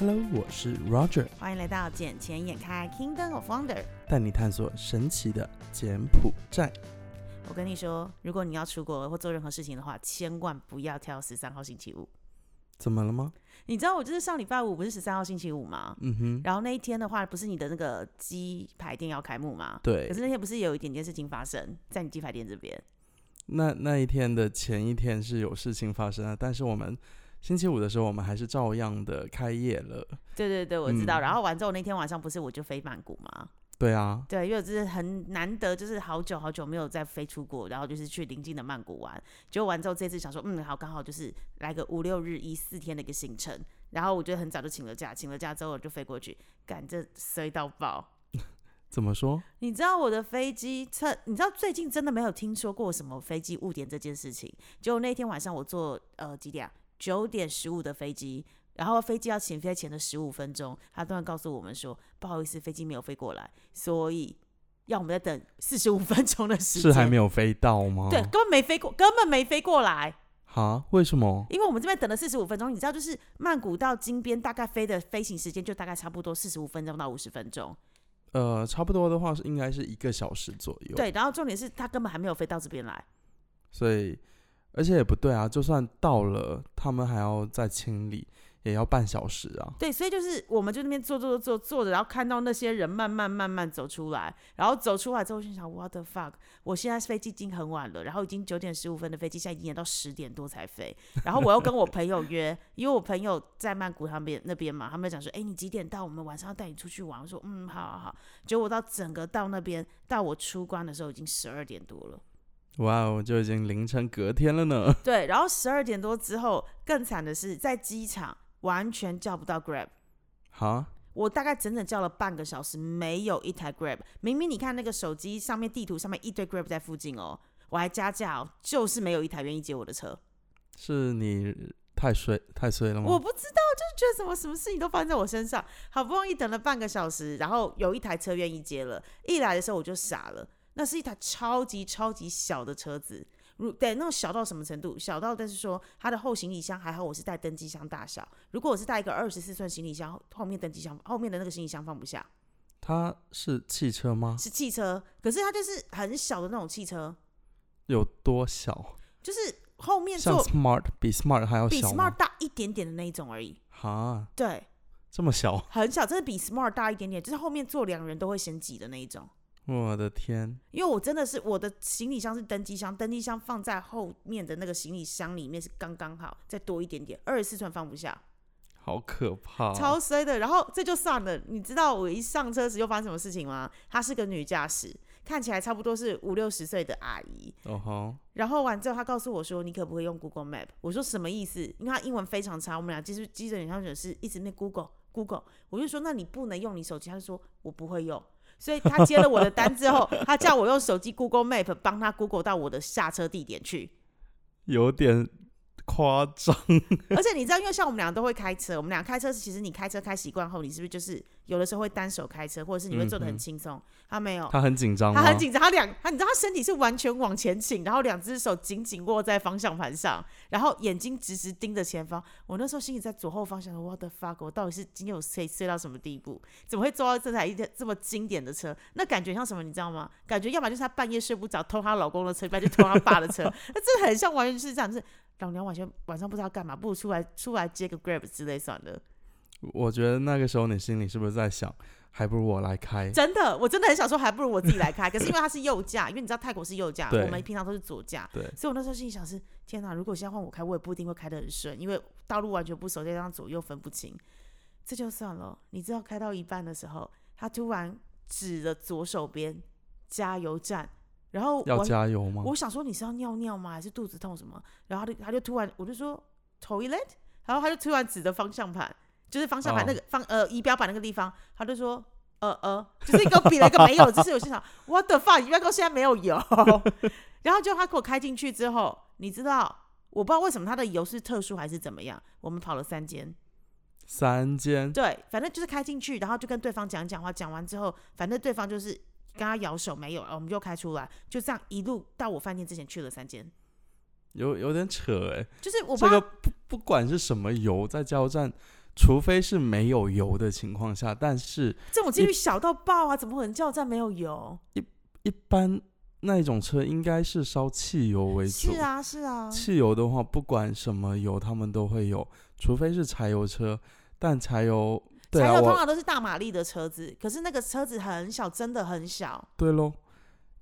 Hello，我是 Roger，欢迎来到捡钱眼开 Kingdom of Wonder。带你探索神奇的柬埔寨。我跟你说，如果你要出国或做任何事情的话，千万不要挑十三号星期五。怎么了吗？你知道我就是上礼拜五不是十三号星期五吗？嗯哼，然后那一天的话，不是你的那个鸡排店要开幕吗？对可是那天不是有一点点事情发生在你鸡排店这边？那那一天的前一天是有事情发生的，但是我们星期五的时候，我们还是照样的开业了。对对对，我知道。嗯然后完之后那天晚上不是我就飞曼谷吗？对啊，对，因为这是很难得，就是好久好久没有再飞出国，然后就是去邻近的曼谷玩。结果完之后，这次想说，嗯，好，刚好就是来个五六日一四天的一个行程。然后我就很早就请了假，请了假之后我就飞过去，赶这衰到爆。怎么说？你知道我的飞机测，你知道最近真的没有听说过什么飞机误点这件事情。结果那天晚上我坐呃几点啊？九点十五的飞机，然后飞机要起飞前的十五分钟，他突然告诉我们说，不好意思，飞机没有飞过来，所以要我们再等四十五分钟的时间。是还没有飞到吗？对，根本没飞过，根本没飞过来。哈？为什么？因为我们这边等了四十五分钟，你知道，就是曼谷到金边大概飞的飞行时间就大概差不多四十五分钟到五十分钟。呃，差不多的话是应该是一个小时左右。，对，然后重点是他根本还没有飞到这边来。所以而且也不对啊，就算到了，他们还要再清理，也要半小时啊。对，所以就是我们就那边坐坐坐坐坐着，然后看到那些人慢慢慢慢走出来，然后走出来之后心想，what the fuck！我现在飞机已经很晚了，然后已经九点十五分的飞机，现在已经延到十点多才飞，然后我又跟我朋友约，因为我朋友在曼谷他们那边嘛，他们讲说，哎，你几点到？我们晚上要带你出去玩。我说，嗯，好好好。结果我到整个到那边，到我出关的时候已经十二点多了。哇哦，就已经凌晨隔天了呢。对，然后十二点多之后，更惨的是在机场完全叫不到 Grab。好？我大概整整叫了半个小时，没有一台 Grab。明明你看那个手机上面地图上面一堆 Grab 在附近哦，我还加价哦，就是没有一台愿意接我的车。是你太衰太衰了吗？我不知道，就是觉得什么什么事情都发生在我身上。好不容易等了半个小时，然后有一台车愿意接了，一来的时候我就傻了，那是一台超级超级小的车子。如对那种小到什么程度？小到但是说它的后行李箱还好，我是带登机箱大小。如果我是带一个二十四寸行李箱，后面登机箱后面的那个行李箱放不下。它是汽车吗？是汽车，可是它就是很小的那种汽车，有多小？就是后面像坐 Smart 比 Smart 还要比小吗 Smart？大一点点的那一种而已。哈，对，这么小？很小，真的比 Smart 大一点点，就是后面坐两人都会嫌挤的那一种。我的天！因为我真的是我的行李箱是登机箱，登机箱放在后面的那个行李箱里面是刚刚好，再多一点点，二十四寸放不下，好可怕！超衰的。然后这就算了，你知道我一上车时又发生什么事情吗？她是个女驾驶，看起来差不多是五六十岁的阿姨。哦吼，然后完之后，她告诉我说：“你可不可以用 Google Map？” 我说：“什么意思？”因为她英文非常差，我们俩其实基本上就是一直那 Google Google。我就说：“那你不能用你手机。”她就说：“我不会用。”所以他接了我的单之后，他叫我用手机 Google Map 帮他 Google 到我的下车地点去。有点夸张。而且你知道，因为像我们俩都会开车，我们俩开车，其实你开车开习惯后，你是不是就是有的时候会单手开车，或者是你会坐的很轻松？他没有，他很紧张？他很紧张，他两他你知道他身体是完全往前倾，然后两只手紧紧握在方向盘上，然后眼睛直直盯着前方。我那时候心里在左后方想说，我的 fuck，我到底是今天有睡睡到什么地步？怎么会坐到这台一台这么经典的车？那感觉像什么？你知道吗？感觉要么就是她半夜睡不着偷她老公的车，要不然就偷她爸的车。那真的很像，完全是这样，就是老娘晚上晚上不知道干嘛，不如出来出来接个 grab 之类算了。我觉得那个时候你心里是不是在想，还不如我来开？真的，我真的很想说，还不如我自己来开。可是因为它是右驾，因为你知道泰国是右驾，对我们平常都是左驾，对，所以我那时候心里想是：天哪，如果现在换我开，我也不一定会开得很顺，因为道路完全不熟，再加上左右分不清，这就算了。你知道开到一半的时候，他突然指着左手边加油站，然后要我加油吗？我想说你是要尿尿吗？还是肚子痛什么？然后他就他就突然我就说 toilet，然后他就突然指着方向盘，就是方向盘哦那个方、呃仪表板那个地方，他就说呃呃，就是给我比了一个没有，就是我心想 what the fuck，仪表板现在没有油，然后就他给我开进去之后，你知道我不知道为什么他的油是特殊还是怎么样，我们跑了三间，三间。对，反正就是开进去，然后就跟对方讲讲话，讲完之后，反正对方就是跟他摇手没有，我们就开出来，就这样一路到我饭店之前去了三间，有有点扯哎、就是我这个不不管是什么油，在加油站除非是没有油的情况下，但是这种几率小到爆啊！怎么可能加油站没有油？一一般那一种车应该是烧汽油为主。是啊，是啊。汽油的话，不管什么油，他们都会有，除非是柴油车。但柴油，柴油通常都是大马力的车子，可是那个车子很小，真的很小。对喽，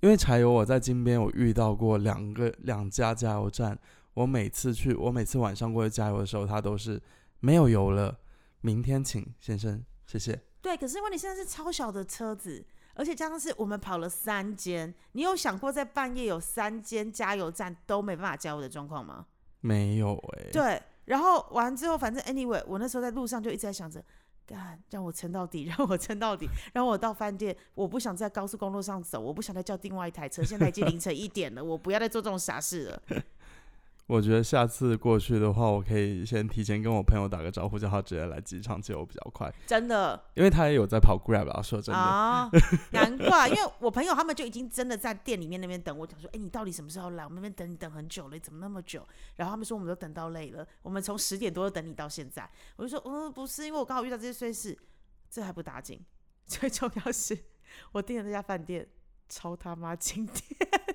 因为柴油我在金边我遇到过两个两家加油站，我每次去，我每次晚上过去加油的时候，它都是没有油了，明天请先生，谢谢。对，可是问题现在是超小的车子，而且加上是我们跑了三间，你有想过在半夜有三间加油站都没办法加油的状况吗？没有哎、对，然后完之后，反正 anyway，我那时候在路上就一直在想着，干让我撑到底，让我撑到底，让我到饭店，我不想在高速公路上走，我不想再叫另外一台车，现在已经凌晨一点了，我不要再做这种傻事了。我觉得下次过去的话，我可以先提前跟我朋友打个招呼，叫他直接来机场接我比较快，真的因为他也有在跑 Grab 啊。说真的，啊，难怪，因为我朋友他们就已经真的在店里面那边等我，讲说，哎、你到底什么时候来？我们那边等你等很久了，怎么那么久？然后他们说我们都等到累了，我们从十点多等你到现在。我就说，嗯，不是，因为我刚好遇到这些碎事，这还不打紧，最重要是我订的那家饭店超他妈经典。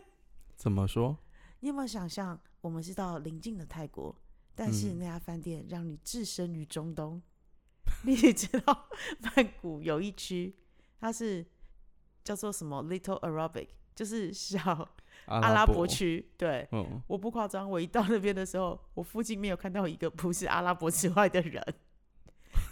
怎么说？你有没有想象，我们是到邻近的泰国，但是嗯那家饭店让你置身于中东？你也知道，曼谷有一区，它是叫做什么 Little Arabic，就是小阿阿拉伯伯区。对，嗯，我不夸张，我一到那边的时候，我附近没有看到一个不是阿拉伯之外的人。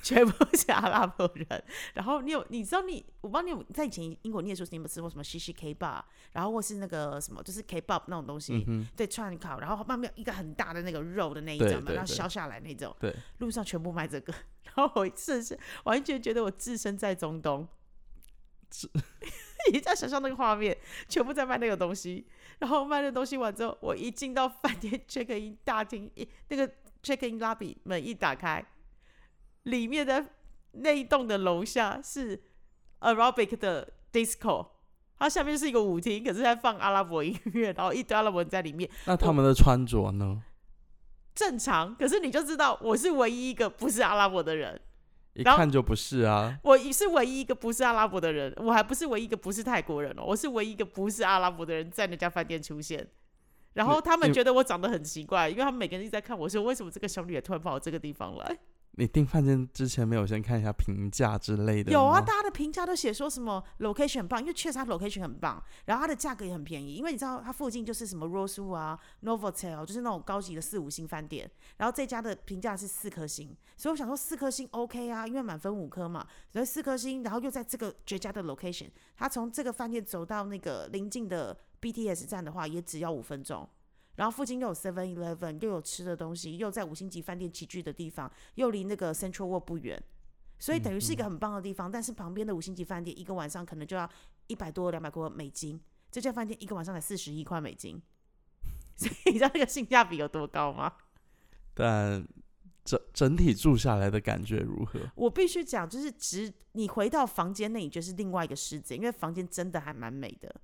全部是阿拉伯人，然后你有你知道你我不知道你有在以前英国念书时，你有没有吃过什么西西 K bar，然后或是那个什么就是 K pop 那种东西，嗯，对串烤，然后旁边有一个很大的那个肉的那一种嘛，对对对然后削下来那种，对，路上全部卖这个，然后我真的是完全觉得我置身在中东，你在想象那个画面，全部在卖那个东西，然后卖那个东西完之后，我一进到饭店 check in 大厅，一那个 check in lobby 门一打开，里面的那一栋的楼下是 aerobic 的 disco。它下面是一个舞厅，可是在放阿拉伯音乐，然后一堆阿拉伯人在里面，那他们的穿着呢？正常。可是你就知道，我是唯一一个不是阿拉伯的人，一看就不是啊。我是唯一一个不是阿拉伯的人，我还不是唯一一个不是泰国人哦，我是唯一一个不是阿拉伯的人在那家饭店出现。然后他们觉得我长得很奇怪，因为他们每个人一直在看我说，为什么这个小女孩突然跑到这个地方来？你订饭店之前没有先看一下评价之类的有啊，大家的评价都写说什么 location 很棒，因为确实它 location 很棒，然后它的价格也很便宜，因为你知道它附近就是什么 Rosewood 啊、Novotel，就是那种高级的四五星饭店，然后这家的评价是四颗星，所以我想说四颗星 OK 啊，因为满分五颗嘛，所以四颗星，然后又在这个绝佳的 location，它从这个饭店走到那个邻近的 BTS 站的话，也只要五分钟。然后附近又有 Seven Eleven，又有吃的东西，又在五星级饭店齐聚的地方，又离那个 Central World 不远，所以等于是一个很棒的地方。但是旁边的五星级饭店一个晚上可能就要一百多、两百多美金，这家饭店一个晚上才四十一块美金，所以你知道那个性价比有多高吗？但整整体住下来的感觉如何？我必须讲，就是只你回到房间内，你就是另外一个世界，因为房间真的还蛮美的。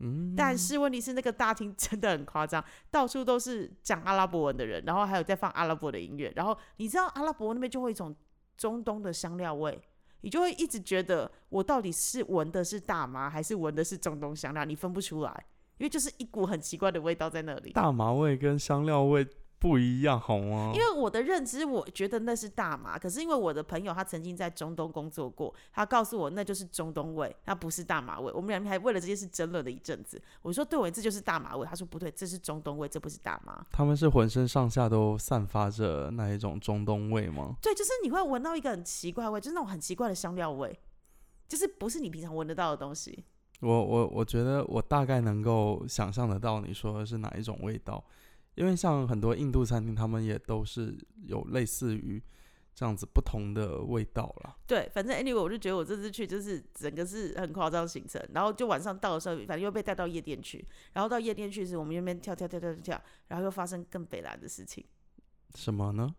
嗯，但是问题是，那个大厅 真的很夸张，到处都是讲阿拉伯文的人，然后还有在放阿拉伯的音乐，然后你知道阿拉伯那边就会一种中东的香料味，你就会一直觉得我到底是闻的是大麻还是闻的是中东香料，你分不出来，因为就是一股很奇怪的味道在那里。大麻味跟香料味不一样，好吗？因为我的认知，我觉得那是大麻，可是因为我的朋友他曾经在中东工作过，他告诉我那就是中东味，那不是大麻味。我们两个还为了这件事争论了一阵子。我说对我这就是大麻味，他说不对，这是中东味，这不是大麻。他们是浑身上下都散发着那一种中东味吗？对，就是你会闻到一个很奇怪味，就是那种很奇怪的香料味，就是不是你平常闻得到的东西。我我我觉得我大概能够想象得到你说的是哪一种味道，因为像很多印度餐厅，他们也都是有类似于这样子不同的味道啦。对，反正 anyway，我就觉得我这次去就是整个是很夸张的行程，然后就晚上到的时候，反正又被带到夜店去，然后到夜店去时，我们那边跳跳跳跳跳跳，然后又发生更北蓝的事情。什么呢？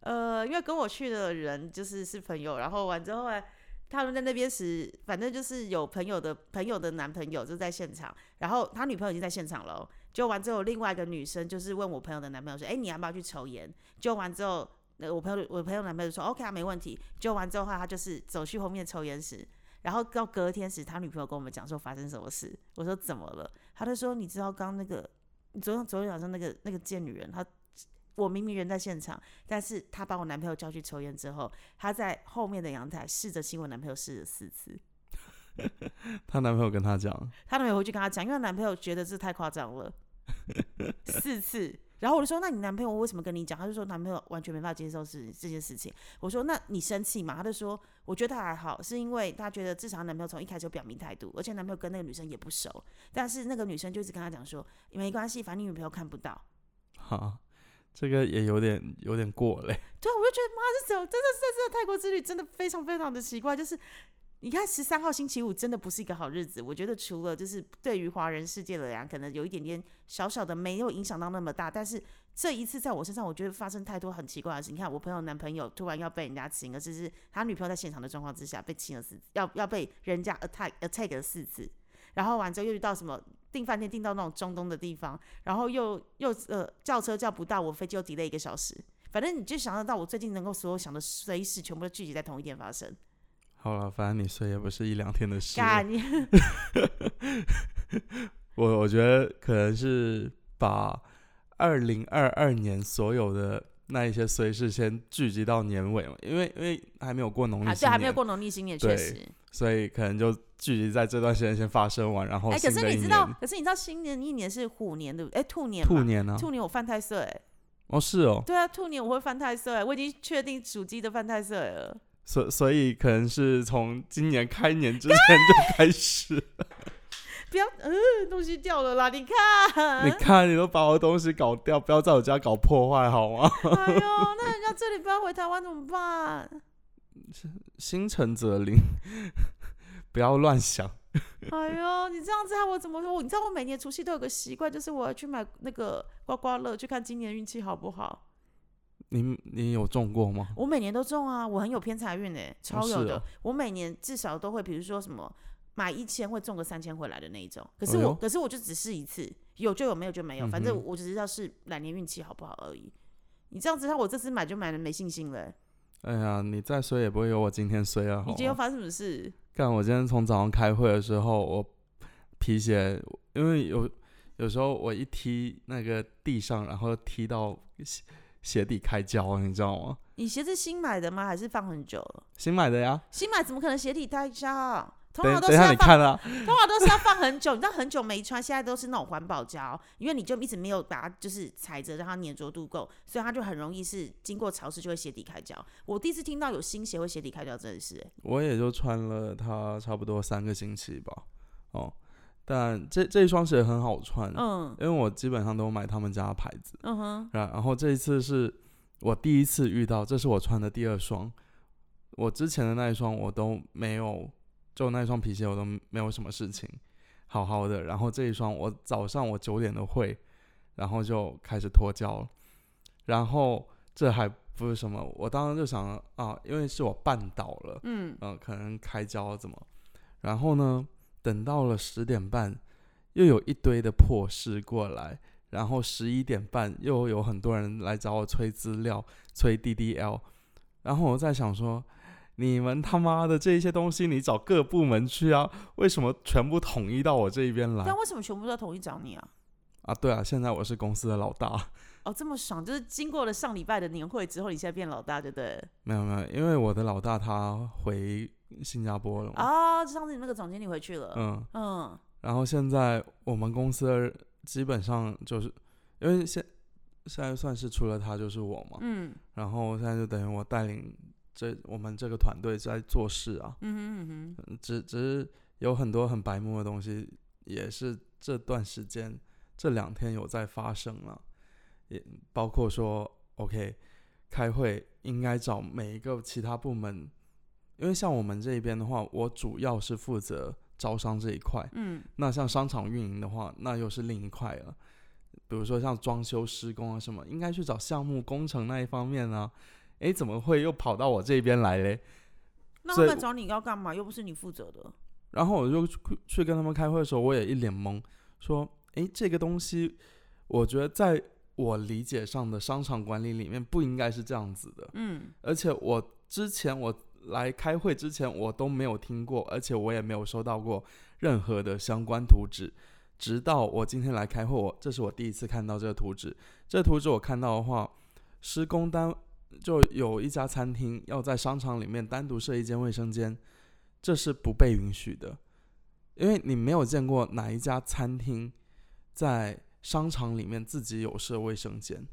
呃，因为跟我去的人就是是朋友，然后完之后呢，他们在那边时，反正就是有朋友的朋友的男朋友就在现场，然后他女朋友已经在现场了哦。就完之后，另外一个女生就是问我朋友的男朋友说：“哎，你要不要去抽烟？”就完之后，那我朋友我朋友男朋友说 OK 啊，没问题。救完之后话，他就是走去后面抽烟室，然后到隔天时，他女朋友跟我们讲说发生什么事。我说怎么了？他就说你知道刚那个昨天昨天晚上那个那个贱女人，她我明明人在现场，但是她把我男朋友叫去抽烟之后，她在后面的阳台试着亲我男朋友试了四次。她男朋友跟她讲，她男朋友回去跟她讲，因为男朋友觉得这太夸张了，四次。然后我就说，那你男朋友为什么跟你讲？他就说男朋友完全没办法接受是这件事情。我说那你生气吗？他就说我觉得还好，是因为他觉得至少男朋友从一开始就表明态度，而且男朋友跟那个女生也不熟，但是那个女生就一直跟他讲说没关系，反正你女朋友看不到。好，这个也有点有点过嘞。对，我就觉得妈，这种真的是这个泰国之旅真的非常非常的奇怪，就是。你看十三号星期五真的不是一个好日子，我觉得除了就是对于华人世界的人，可能有一点点小小的没有影响到那么大，但是这一次在我身上，我觉得发生太多很奇怪的事。你看我朋友男朋友突然要被人家亲，而且是他女朋友在现场的状况之下被亲了四次，要要被人家 attack attack 了四次，然后完之后又遇到什么订饭店订到那种中东的地方，然后又又呃叫车叫不到，我飞机又 delay 一个小时，反正你就想得到我最近能够所有想的随时全部都聚集在同一天发生。好了，反正你睡也不是一两天的事。你，我我觉得可能是把二零二二年所有的那一些碎事先聚集到年尾嘛，因为因为还没有过农历对，还没有过农历新年，确实，所以可能就聚集在这段时间先发生完，然后。哎，可是你知道，可是你知道，新年一年是虎年对不对？哎，兔年，兔年呢？兔年我犯太岁，哦，是哦，对啊，兔年我会犯太岁，我已经确定属鸡的犯太岁了。所所以可能是从今年开年之前就开始，不要，嗯，东西掉了啦！你看，你看，你都把我的东西搞掉，不要在我家搞破坏好吗？哎呦，那人家这里不要回台湾怎么办？心诚则灵，不要乱想。哎呦，你这样子，我怎么说？你知道我每年除夕都有个习惯，就是我要去买那个刮刮乐，去看今年运气好不好。你你有中过吗？我每年都中啊，我很有偏财运诶，超有的。我每年至少都会，比如说什么买一千会中个三千回来的那一种。可是我，可是我就只试一次，有就有，没有就没有。反正我只知道是来年运气好不好而已。你这样子，我这次买就买了没信心了。哎呀，你再衰也不会有我今天衰啊！你今天又发生什么事？干，我今天从早上开会的时候，我皮鞋，因为有有时候我一踢那个地上，然后踢到。鞋底开胶，你知道吗？你鞋子新买的吗？还是放很久了？新买的呀。新买怎么可能鞋底开胶？通常都是要放，通常都是要放很久。你知道很久没穿，现在都是那种环保胶，因为你就一直没有把它就是踩着，让它粘着度够，所以它就很容易是经过潮湿就会鞋底开胶。我第一次听到有新鞋会鞋底开胶，真的是。我也就穿了它差不多三个星期吧。哦。但这这一双鞋很好穿，嗯，因为我基本上都买他们家的牌子，嗯哼，然然后这一次是我第一次遇到，这是我穿的第二双，我之前的那一双我都没有，就那一双皮鞋我都没有什么事情，好好的，然后这一双我早上我九点的会，然后就开始脱胶了，然后这还不是什么，我当时就想啊，因为是我绊倒了，嗯。嗯，可能开胶怎么，然后呢？等到了十点半，又有一堆的破事过来，然后十一点半又有很多人来找我催资料、催 DDL，然后我在想说，你们他妈的这些东西，你找各部门去啊，为什么全部统一到我这一边来？但为什么全部都统一找你啊？啊，对啊，现在我是公司的老大。哦，这么爽，就是经过了上礼拜的年会之后，你现在变老大，对不对？没有没有，因为我的老大他回。新加坡了啊！上次你那个总经理回去了。嗯嗯。然后现在我们公司基本上就是，因为现现在算是除了他就是我嘛。嗯。然后现在就等于我带领这我们这个团队在做事啊。嗯哼嗯哼。只只是有很多很白目的东西，也是这段时间这两天有在发生了，也包括说，OK，开会应该找每一个其他部门。因为像我们这边的话，我主要是负责招商这一块。嗯，那像商场运营的话，那又是另一块了。比如说像装修施工啊什么，应该去找项目工程那一方面呢。诶，怎么会又跑到我这边来嘞？那他们找你要干嘛？又不是你负责的。然后我就去跟他们开会的时候，我也一脸懵，说：“诶，这个东西，我觉得在我理解上的商场管理里面不应该是这样子的。嗯，而且我之前我来开会之前，我都没有听过，而且我也没有收到过任何的相关图纸。直到我今天来开会，我这是我第一次看到这个图纸。这图纸我看到的话，施工单就有一家餐厅要在商场里面单独设一间卫生间，这是不被允许的，因为你没有见过哪一家餐厅在商场里面自己有设卫生间，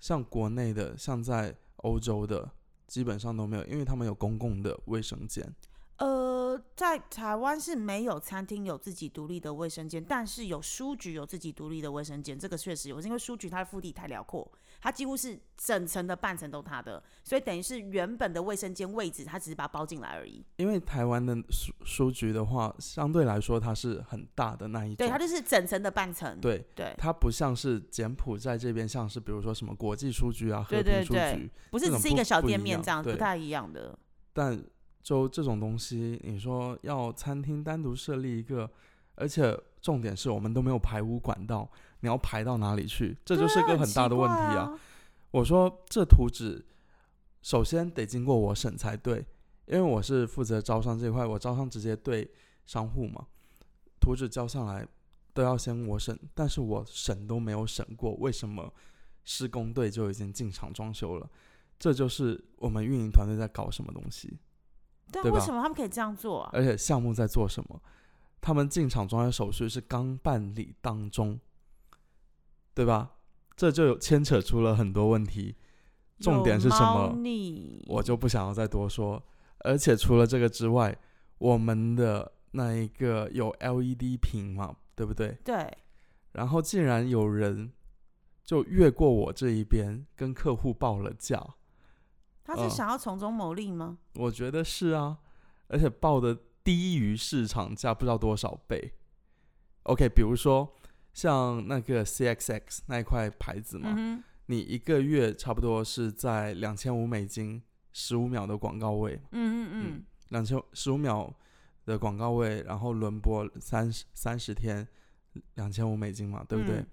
像国内的，像在欧洲的，基本上都没有，因为他们有公共的卫生间。呃，在台湾是没有餐厅有自己独立的卫生间，但是有书局有自己独立的卫生间，这个确实有，因为书局它的腹地太辽阔，它几乎是整层的半层都它的，所以等于是原本的卫生间位置，它只是把它包进来而已。因为台湾的书书局的话，相对来说它是很大的那一种，对，它就是整层的半层。对对，它不像是柬埔寨这边，像是比如说什么国际书局啊、和对平书局，不是是一个小店面这样，不对太一样的。但就这种东西，你说要餐厅单独设立一个，而且重点是我们都没有排污管道，你要排到哪里去？这就是个很大的问题啊！我说这图纸首先得经过我审才对，因为我是负责招商这一块，我招商直接对商户嘛，图纸交上来都要先我审，但是我审都没有审过，为什么施工队就已经进场装修了？这就是我们运营团队在搞什么东西。对为什么他们可以这样做啊？而且项目在做什么？他们进场装修手续是刚办理当中，对吧？这就有牵扯出了很多问题，重点是什么我就不想要再多说。而且除了这个之外，我们的那一个有 LED 屏嘛，对不对？对，然后竟然有人就越过我这一边，跟客户报了价。他是嗯想要从中牟利吗？我觉得是啊，而且报的低于市场价不知道多少倍。OK，比如说像那个 CXX 那一块牌子嘛，嗯，你一个月差不多是在两千五美金，十五秒的广告位，嗯嗯嗯，两千十五秒的广告位，然后轮播三十三十天，两千五美金嘛，对不对？嗯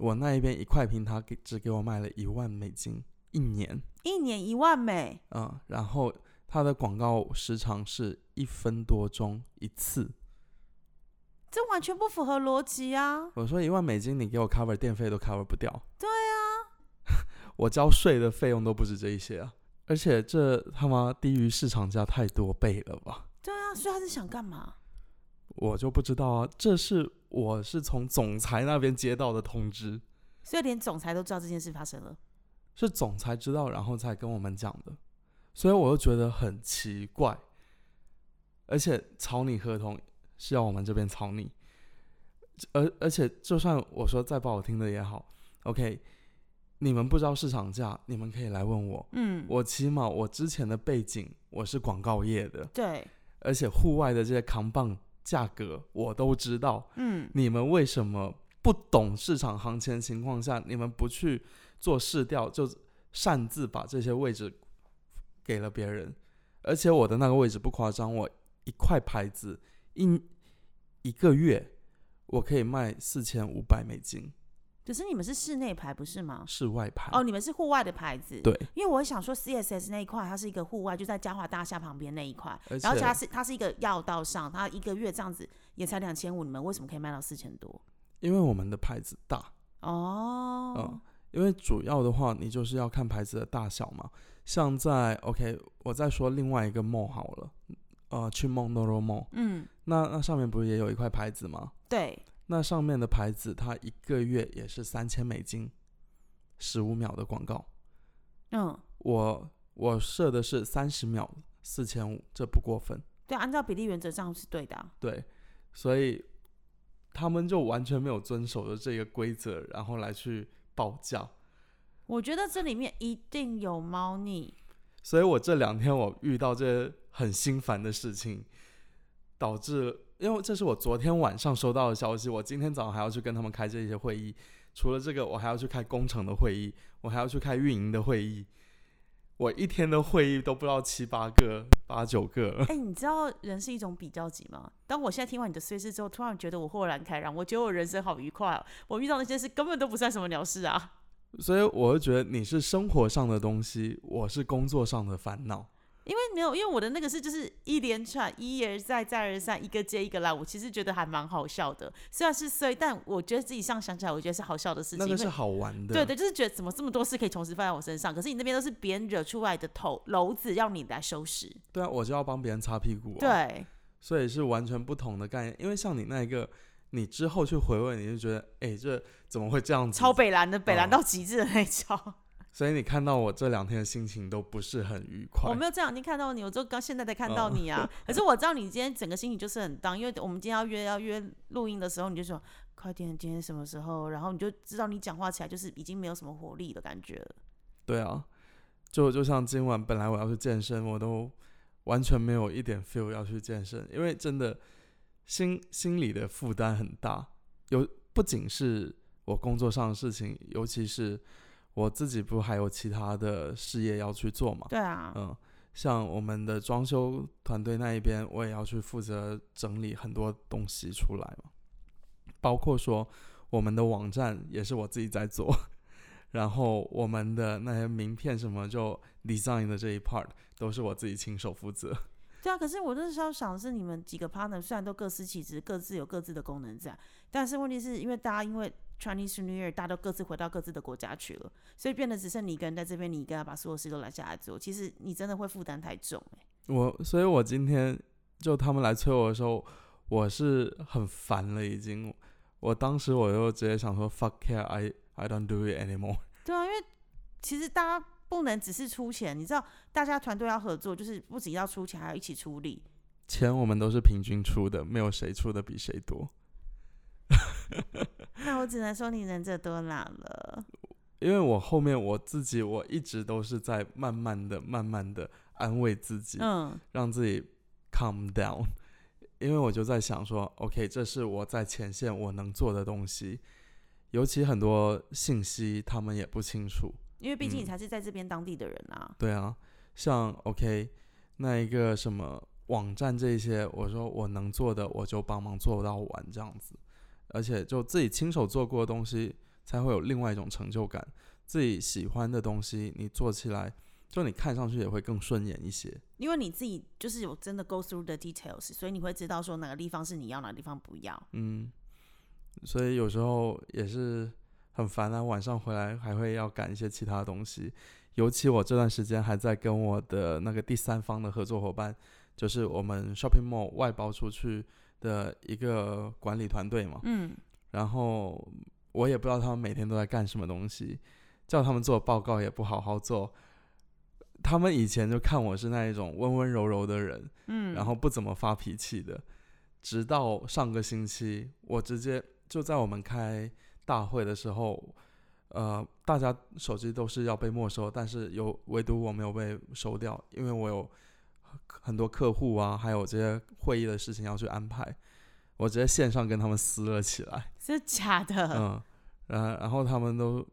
我那一边一块屏，他给只给我卖了一万美金一年。一年一万美，嗯，然后它的广告时长是一分多钟一次。这完全不符合逻辑啊！我说一万美金，你给我 cover 电费都 cover 不掉。对啊，我交税的费用都不止这一些啊，而且这他妈低于市场价太多倍了吧？对啊，所以他是想干嘛？我就不知道啊，这是我是从总裁那边接到的通知，所以连总裁都知道这件事发生了。是总裁知道，然后才跟我们讲的，所以我就觉得很奇怪，而且草拟合同是要我们这边操你，而而且就算我说再不好听的也好，OK，你们不知道市场价，你们可以来问我，嗯，我起码我之前的背景我是广告业的，对，而且户外的这些扛棒价格我都知道，嗯，你们为什么不懂市场行情的情况下，你们不去做市调，就擅自把这些位置给了别人？而且我的那个位置不夸张，我一块牌子一一个月我可以卖四千五百美金，可是你们是室内牌不是吗？室外牌。哦，你们是户外的牌子。对，因为我想说 CSS 那一块，它是一个户外，就在嘉华大厦旁边那一块，而然后它是它是一个要道上，它一个月这样子也才两千五，你们为什么可以卖到四千多？因为我们的牌子大，哦，嗯，因为主要的话，你就是要看牌子的大小嘛。像在 OK，我再说另外一个 mall 好了，呃，去 o r o mall，嗯，那那上面不是也有一块牌子吗？对，那上面的牌子，它一个月也是三千美金，十五秒的广告。嗯，我我设的是三十秒，四千五，这不过分。对，按照比例原则这样是对的啊、对，所以他们就完全没有遵守的这个规则，然后来去报价。我觉得这里面一定有猫腻。所以我这两天我遇到这很心烦的事情，导致因为这是我昨天晚上收到的消息，我今天早上还要去跟他们开这些会议。除了这个，我还要去开工程的会议，我还要去开运营的会议。我一天的会议都不知道七八个、八九个。哎、你知道人是一种比较级吗？当我现在听完你的碎事之后，突然觉得我豁然开朗，我觉得我人生好愉快哦。我遇到那些事根本都不算什么鸟事啊。所以我就觉得你是生活上的东西，我是工作上的烦恼。因为没有，因为我的那个是就是一连串一而再再而三，一个接一个来，我其实觉得还蛮好笑的。虽然是衰，但我觉得自己上想起来，我觉得是好笑的事情。那个是好玩的，对对，就是觉得怎么这么多事可以同时放在我身上，可是你那边都是别人惹出来的头篓子，要你来收拾。对啊，我就要帮别人擦屁股、啊。，对，所以是完全不同的概念。因为像你那一个，你之后去回味，你就觉得，哎、这怎么会这样子？超北蓝的，北蓝嗯到极致的那种。所以你看到我这两天的心情都不是很愉快。我没有这两天看到你，我就刚现在才看到你啊。可是我知道你今天整个心情就是很当，因为我们今天要约要约录音的时候，你就说快点，今天什么时候？然后你就知道你讲话起来就是已经没有什么活力的感觉了。对啊，就就像今晚本来我要去健身，我都完全没有一点 feel 要去健身，因为真的心心理的负担很大。有不仅是我工作上的事情，尤其是我自己不还有其他的事业要去做嘛？对啊，嗯，像我们的装修团队那一边，我也要去负责整理很多东西出来嘛，包括说我们的网站也是我自己在做，然后我们的那些名片什么就 design 的这一 part 都是我自己亲手负责。对啊。可是我那时候想的是，你们几个 partner 虽然都各司其职，各自有各自的功能在，但是问题是因为大家因为 Chinese New Year，大家都各自回到各自的国家去了，所以变得只剩你一个人在这边，你一个人把所有事都揽下来做。其实你真的会负担太重、欸、我，所以我今天就他们来催我的时候，我是很烦了已经。我当时我就直接想说 fuck care，I I don't do it anymore。对啊，因为其实大家不能只是出钱，你知道，大家团队要合作，就是不仅要出钱，还要一起出力。钱我们都是平均出的，没有谁出的比谁多。那我只能说你忍者多懒了。因为我后面我自己，我一直都是在慢慢的、慢慢的安慰自己，嗯，让自己 calm down。因为我就在想说，OK，这是我在前线我能做的东西，尤其很多信息他们也不清楚。因为毕竟你嗯才是在这边当地的人啊。对啊，像 OK 那一个什么网站这一些，我说我能做的我就帮忙做到完这样子，而且就自己亲手做过的东西，才会有另外一种成就感。自己喜欢的东西，你做起来，就你看上去也会更顺眼一些。因为你自己就是有真的 go through the details，所以你会知道说哪个地方是你要，哪个地方不要。嗯，所以有时候也是很烦啊，晚上回来还会要赶一些其他东西。尤其我这段时间还在跟我的那个第三方的合作伙伴，就是我们 shopping mall 外包出去的一个管理团队嘛。嗯，然后我也不知道他们每天都在干什么东西，叫他们做报告也不好好做。他们以前就看我是那一种温温柔柔的人，嗯，然后不怎么发脾气的。直到上个星期，我直接就在我们开大会的时候，呃，大家手机都是要被没收，但是有唯独我没有被收掉，因为我有很多客户啊，还有这些会议的事情要去安排，我直接线上跟他们撕了起来。是假的。嗯，然然后他们都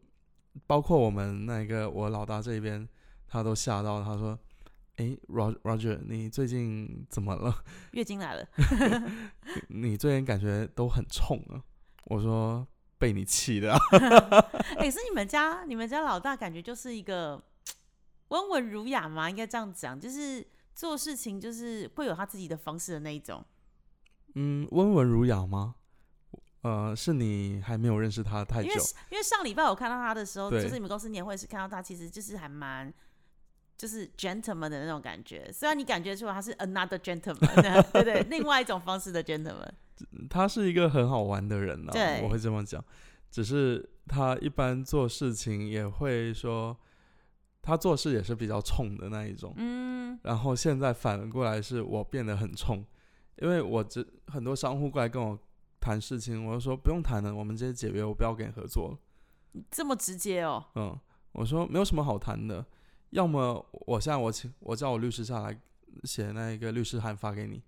包括我们那个我老大这边，他都吓到，他说：“哎 Roger，你最近怎么了？月经来了，你你最近感觉都很冲啊。”我说：“被你气的、啊。哎、是你们家你们家老大感觉就是一个温文儒雅嘛，应该这样讲，就是做事情就是会有他自己的方式的那一种。”嗯，温文儒雅吗？呃，是你还没有认识他太久因为。因为上礼拜我看到他的时候，就是你们公司年会时看到他，其实就是还蛮就是 gentleman 的那种感觉。虽然你感觉出来他是 another gentleman，对对，另外一种方式的 gentleman。他是一个很好玩的人呢、对我会这么讲。只是他一般做事情也会说，他做事也是比较冲的那一种。嗯，然后现在反过来是我变得很冲，因为我这很多商户过来跟我谈事情，我就说不用谈了，我们直接解约，我不要跟你合作了。这么直接哦。嗯，我说没有什么好谈的，要么我现在我请我叫我律师下来写那一个律师函发给你，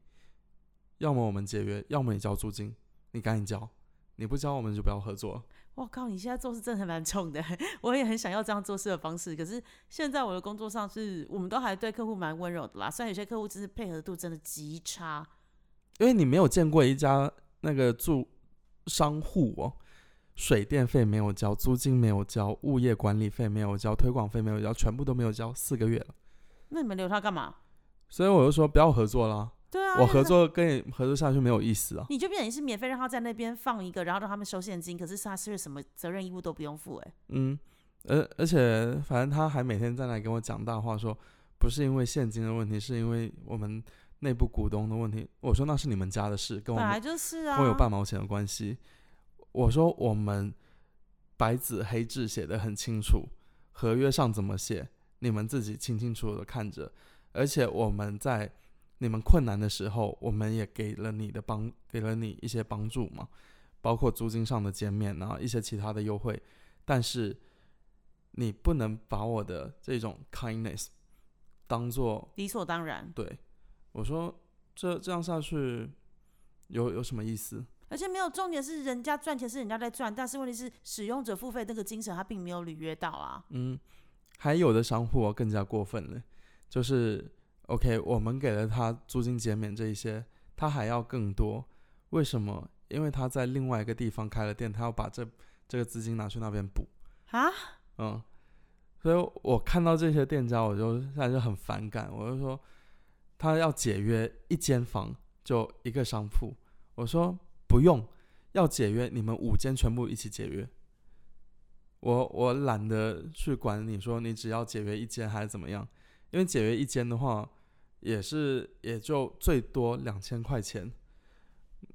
要么我们解约，要么你交租金，你赶紧交，你不交我们就不要合作。我靠，你现在做事真的蛮冲的，我也很想要这样做事的方式。可是现在我的工作上是，我们都还对客户蛮温柔的啦。虽然有些客户真是配合度真的极差，因为你没有见过一家那个住商户哦，水电费没有交，租金没有交，物业管理费没有交，推广费没有交，全部都没有交，四个月了。那你们留他干嘛？所以我就说不要合作啦。对啊，我合作跟你合作下去没有意思啊。你就变成是免费让他在那边放一个，然后让他们收现金，可是他是什么责任义务都不用负哎、嗯，而而且反正他还每天在那跟我讲大话，说不是因为现金的问题，是因为我们内部股东的问题。我说那是你们家的事，跟我本来们就是啊，跟我有半毛钱的关系。我说我们白纸黑字写的很清楚，合约上怎么写，你们自己清清楚楚的看着。而且我们在你们困难的时候，我们也给了你的帮，给了你一些帮助嘛，包括租金上的减免啊，一些其他的优惠。但是你不能把我的这种 kindness 当做理所当然。对我说，这这样下去有有什么意思？而且没有重点是人家赚钱是人家在赚，但是问题是使用者付费那个精神他并没有履约到啊。嗯，还有的商户、啊、更加过分了，就是 OK，我们给了他租金减免这一些，他还要更多，为什么？因为他在另外一个地方开了店，他要把这这个资金拿去那边补。啊，嗯，所以我看到这些店家，我就现在就很反感，我就说他要解约一间房就一个商铺，我说不用，要解约你们五间全部一起解约。我我懒得去管你说你只要解约一间还是怎么样，因为解约一间的话也是也就最多两千块钱。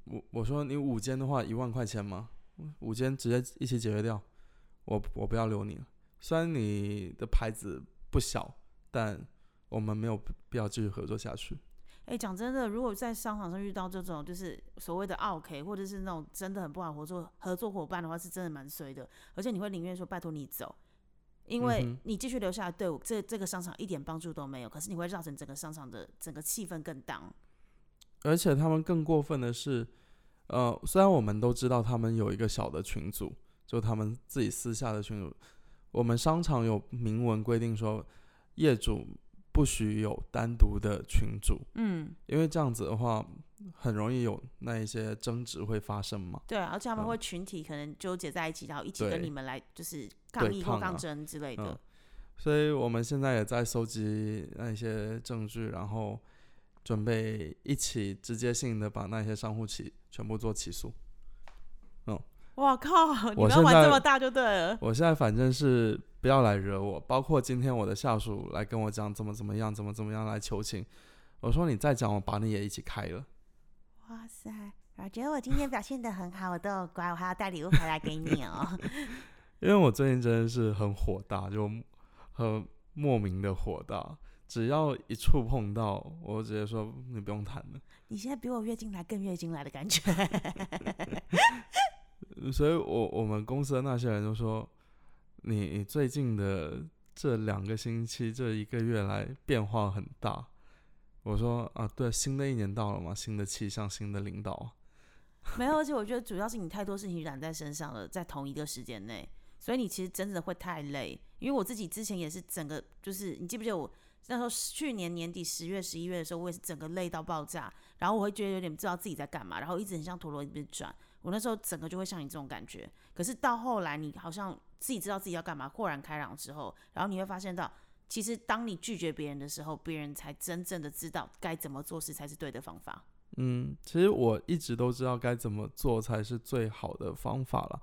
我我说你五间的话一万块钱吗？五间直接一起解决掉。我我不要留你了。虽然你的牌子不小，但我们没有必要继续合作下去。哎、讲真的，如果在商场上遇到这种就是所谓的 OK，或者是那种真的很不好合作合作伙伴的话，是真的蛮衰的。而且你会宁愿说拜托你走，因为你继续留下来对我这这个商场一点帮助都没有。可是你会造成整个商场的整个气氛更荡。而且他们更过分的是，呃，虽然我们都知道他们有一个小的群组，就他们自己私下的群组，我们商场有明文规定说，业主不许有单独的群组，嗯，因为这样子的话，很容易有那一些争执会发生嘛。对啊，而且他们嗯会群体可能纠结在一起，然后一起跟你们来就是抗议或抗争之类的。嗯所以我们现在也在收集那些证据，然后准备一起直接性的把那些商户起全部做起诉。哇靠！你们要玩这么大就对了。我现在反正是不要来惹我，包括今天我的下属来跟我讲怎么怎么样，怎么怎么样来求情。我说你再讲，我把你也一起开了。哇塞！我觉得我今天表现的很好，我都有乖，我还要带礼物回来给你哦。因为我最近真的是很火大，就很莫名的火大。只要一触碰到，我就直接说你不用谈了。你现在比我月经来更月经来的感觉。所以我我们公司的那些人都说，你最近的这两个星期、这一个月来变化很大。我说啊，对，新的一年到了嘛，新的气象，新的领导。没有，而且我觉得主要是你太多事情染在身上了，在同一个时间内，所以你其实真的会太累。因为我自己之前也是整个，就是你记不记得我那时候去年年底十月、十一月的时候，我也是整个累到爆炸，然后我会觉得有点不知道自己在干嘛，然后一直很像陀螺一直转。我那时候整个就会像你这种感觉，可是到后来你好像自己知道自己要干嘛，豁然开朗之后，然后你会发现到，其实当你拒绝别人的时候，别人才真正的知道该怎么做事才是对的方法。嗯，其实我一直都知道该怎么做才是最好的方法了，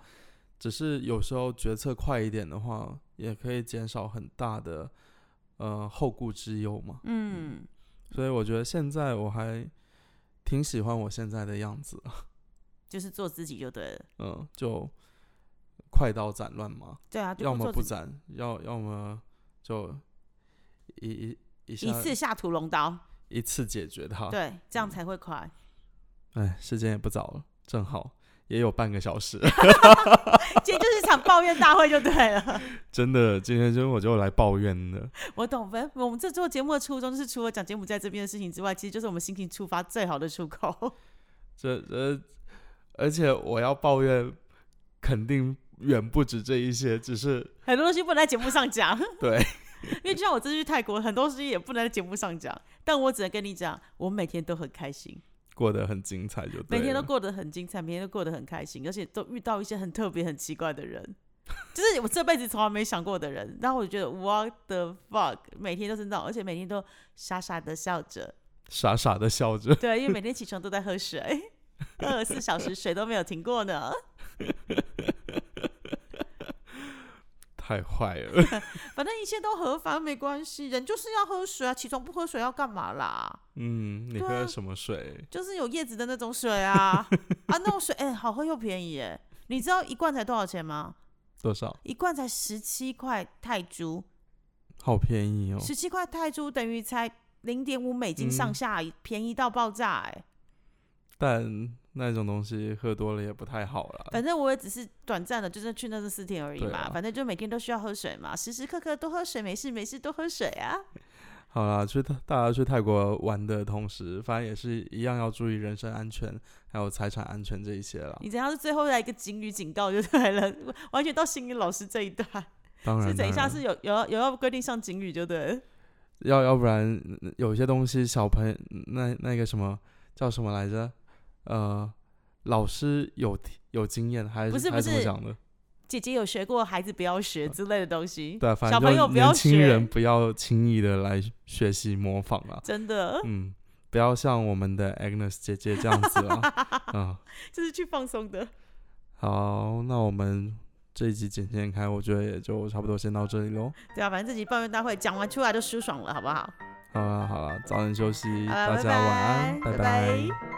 只是有时候决策快一点的话，也可以减少很大的呃后顾之忧嘛。嗯，所以我觉得现在我还挺喜欢我现在的样子的，就是做自己就对了。嗯，就快刀斩乱麻，对啊，就要么不斩，要要么就一一一一次下屠龙刀，一次解决它。对，这样才会快。哎，时间也不早了，正好也有半个小时。今天就是一场抱怨大会就对了。真的，今天就我就来抱怨的。我懂，反正我们这做节目的初衷就是除了讲柬埔寨这边的事情之外，其实就是我们心情出发最好的出口。这 这，而且我要抱怨，肯定远不止这一些，只是很多东西不能在节目上讲，对，因为就像我这次去泰国，很多东西也不能在节目上讲，但我只能跟你讲，我每天都很开心，过得很精彩，就对每天都过得很精彩，每天都过得很开心，而且都遇到一些很特别、很奇怪的人，就是我这辈子从来没想过的人。然后我就觉得 what the fuck，每天都是那种，而且每天都傻傻的笑着。傻傻的笑着。对，因为每天起床都在喝水，二十四小时水都没有停过呢。太坏了，反正一切都合法，没关系。人就是要喝水啊，起床不喝水要干嘛啦？嗯，你喝什么水？就是有叶子的那种水啊啊，那种水哎、好喝又便宜哎。你知道一罐才多少钱吗？多少？一罐才十七块泰铢，好便宜哦。十七块泰铢等于才零点五美金上嗯下，便宜到爆炸哎。但那种东西喝多了也不太好了。反正我也只是短暂的，就是去那这四天而已嘛。啊反正就每天都需要喝水嘛，时时刻刻多喝水，没事没事多喝水啊。好啦，去泰大家去泰国玩的同时，反正也是一样要注意人身安全，还有财产安全这一些啦。你怎样是最后来一个警语警告就对了，完全到心理老师这一段。当然，是等一下是有有要有要规定上警语就对了。要要不然嗯有些东西小朋友那那个什么叫什么来着？呃，老师有有经验还是不是不是怎么讲的？姐姐有学过，孩子不要学之类的东西。对小朋友不要年轻人，不要轻易的来学习模仿啊。真的，嗯，不要像我们的 Agnes 姐姐这样子啊。嗯，这是去放松的。好，那我们这一集简简开，我觉得也就差不多先到这里喽。对啊，反正这集抱怨大会讲完出来就舒爽了，好不好？好啦好啦，早点休息，大家晚安，拜拜拜拜